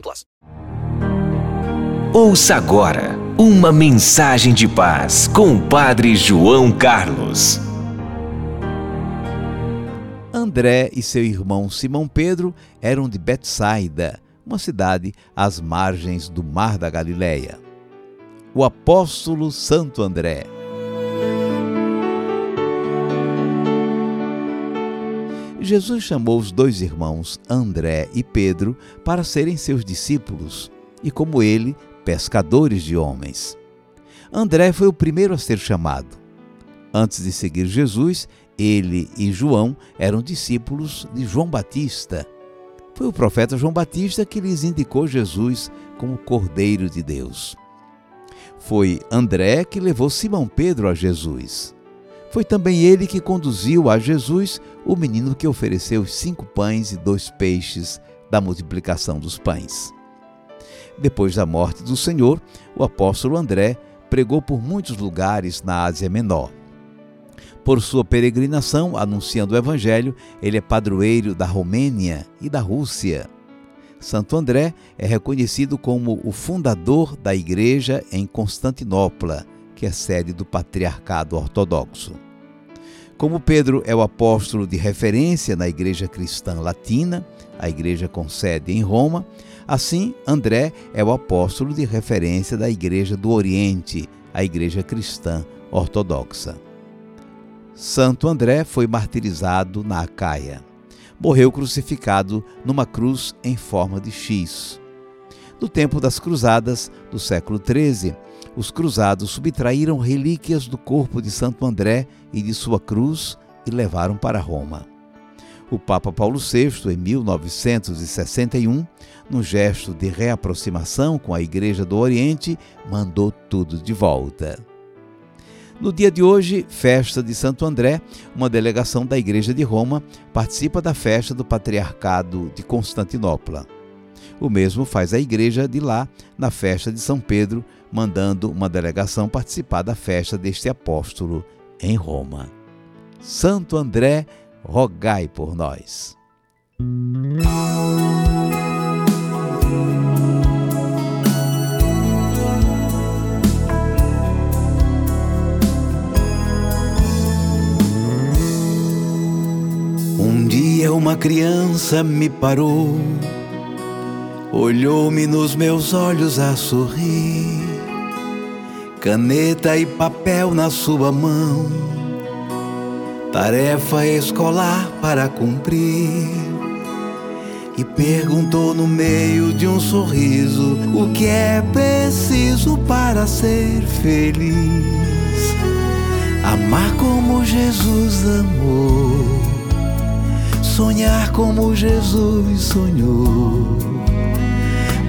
plus. Ouça agora uma mensagem de paz com o Padre João Carlos. André e seu irmão Simão Pedro eram de Betsaida, uma cidade às margens do Mar da Galileia. O apóstolo Santo André. Jesus chamou os dois irmãos André e Pedro para serem seus discípulos e, como ele, pescadores de homens. André foi o primeiro a ser chamado. Antes de seguir Jesus, ele e João eram discípulos de João Batista. Foi o profeta João Batista que lhes indicou Jesus como Cordeiro de Deus. Foi André que levou Simão Pedro a Jesus. Foi também ele que conduziu a Jesus o menino que ofereceu cinco pães e dois peixes da multiplicação dos pães. Depois da morte do Senhor, o apóstolo André pregou por muitos lugares na Ásia Menor. Por sua peregrinação anunciando o Evangelho, ele é padroeiro da Romênia e da Rússia. Santo André é reconhecido como o fundador da igreja em Constantinopla, que é sede do Patriarcado Ortodoxo. Como Pedro é o apóstolo de referência na igreja cristã latina, a igreja com sede em Roma, assim André é o apóstolo de referência da igreja do Oriente, a igreja cristã ortodoxa. Santo André foi martirizado na Acaia. Morreu crucificado numa cruz em forma de X. No tempo das cruzadas do século XIII, os cruzados subtraíram relíquias do corpo de Santo André e de sua cruz e levaram para Roma. O Papa Paulo VI, em 1961, num gesto de reaproximação com a Igreja do Oriente, mandou tudo de volta. No dia de hoje, festa de Santo André, uma delegação da Igreja de Roma participa da festa do Patriarcado de Constantinopla. O mesmo faz a Igreja de lá na festa de São Pedro, mandando uma delegação participar da festa deste apóstolo em Roma. Santo André, rogai por nós. Um dia uma criança me parou, olhou-me nos meus olhos a sorrir, caneta e papel na sua mão, tarefa escolar para cumprir. E perguntou no meio de um sorriso o que é preciso para ser feliz. Amar como Jesus amou sonhar como Jesus sonhou,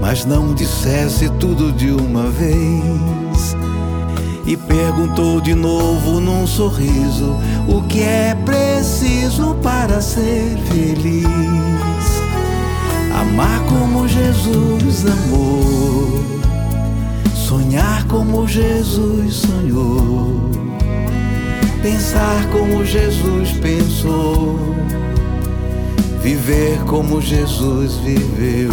mas não dissesse tudo de uma vez. E perguntou de novo num sorriso: O que é preciso para ser feliz? Amar como Jesus amou, Sonhar como Jesus sonhou, pensar como Jesus pensou, viver como Jesus viveu,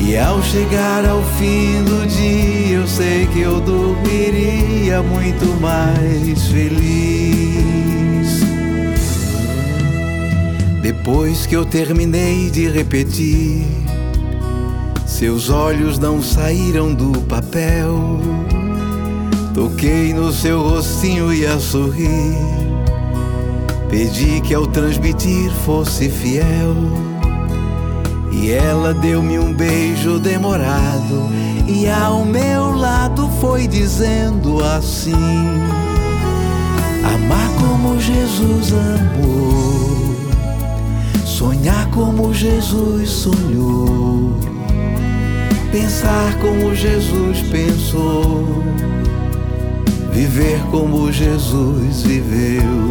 E ao chegar ao fim do dia, eu sei que eu dormiria muito mais feliz. Depois que eu terminei de repetir, seus olhos não saíram do papel. Toquei no seu rostinho e a sorrir. Pedi que ao transmitir fosse fiel. E ela deu-me um beijo demorado. E ao meu lado foi dizendo assim: Amar como Jesus amou. Sonhar como Jesus sonhou, pensar como Jesus pensou, viver como Jesus viveu,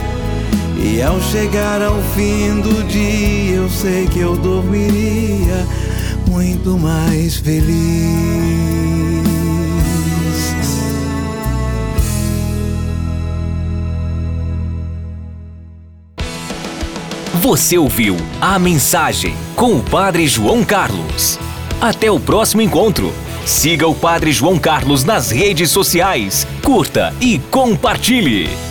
E ao chegar ao fim do dia, eu sei que eu dormiria muito mais feliz. Você ouviu a mensagem com o Padre João Carlos. Até o próximo encontro. Siga o Padre João Carlos nas redes sociais, curta e compartilhe.